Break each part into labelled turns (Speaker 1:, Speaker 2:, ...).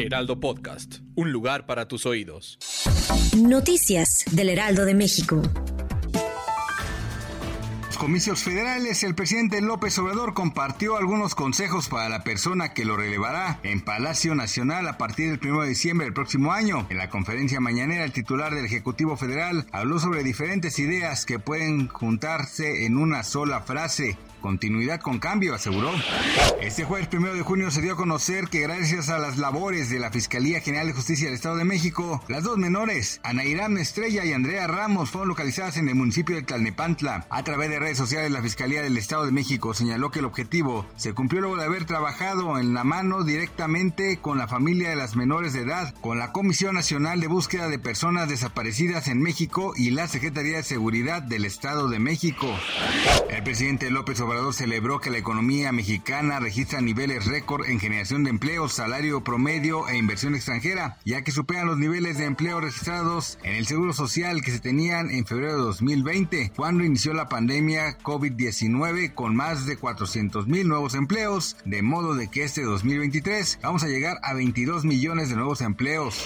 Speaker 1: Heraldo Podcast, un lugar para tus oídos.
Speaker 2: Noticias del Heraldo de México.
Speaker 3: comicios federales, el presidente López Obrador compartió algunos consejos para la persona que lo relevará en Palacio Nacional a partir del 1 de diciembre del próximo año. En la conferencia mañanera, el titular del Ejecutivo Federal habló sobre diferentes ideas que pueden juntarse en una sola frase. Continuidad con cambio, aseguró. Este jueves primero de junio se dio a conocer que gracias a las labores de la Fiscalía General de Justicia del Estado de México, las dos menores, Ana Irán Estrella y Andrea Ramos, fueron localizadas en el municipio de Tlalnepantla. A través de redes sociales, la Fiscalía del Estado de México señaló que el objetivo se cumplió luego de haber trabajado en la mano directamente con la familia de las menores de edad, con la Comisión Nacional de Búsqueda de Personas Desaparecidas en México y la Secretaría de Seguridad del Estado de México. El presidente López Obrador Obrador celebró que la economía mexicana registra niveles récord en generación de empleo, salario promedio e inversión extranjera, ya que superan los niveles de empleo registrados en el Seguro Social que se tenían en febrero de 2020, cuando inició la pandemia COVID-19 con más de 400 mil nuevos empleos, de modo de que este 2023 vamos a llegar a 22 millones de nuevos empleos.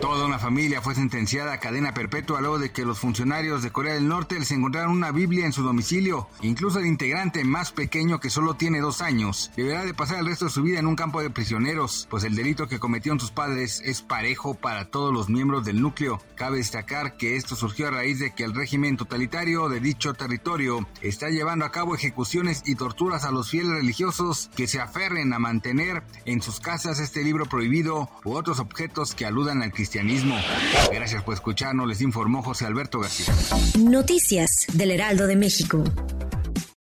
Speaker 3: Toda una familia fue sentenciada a cadena perpetua luego de que los funcionarios de Corea del Norte les encontraron una Biblia en su domicilio, incluso el integrante más pequeño que solo tiene dos años deberá de pasar el resto de su vida en un campo de prisioneros, pues el delito que cometieron sus padres es parejo para todos los miembros del núcleo. Cabe destacar que esto surgió a raíz de que el régimen totalitario de dicho territorio está llevando a cabo ejecuciones y torturas a los fieles religiosos que se aferren a mantener en sus casas este libro prohibido u otros objetos que aludan al cristianismo. Gracias por escucharnos, les informó José Alberto García.
Speaker 2: Noticias del Heraldo de México.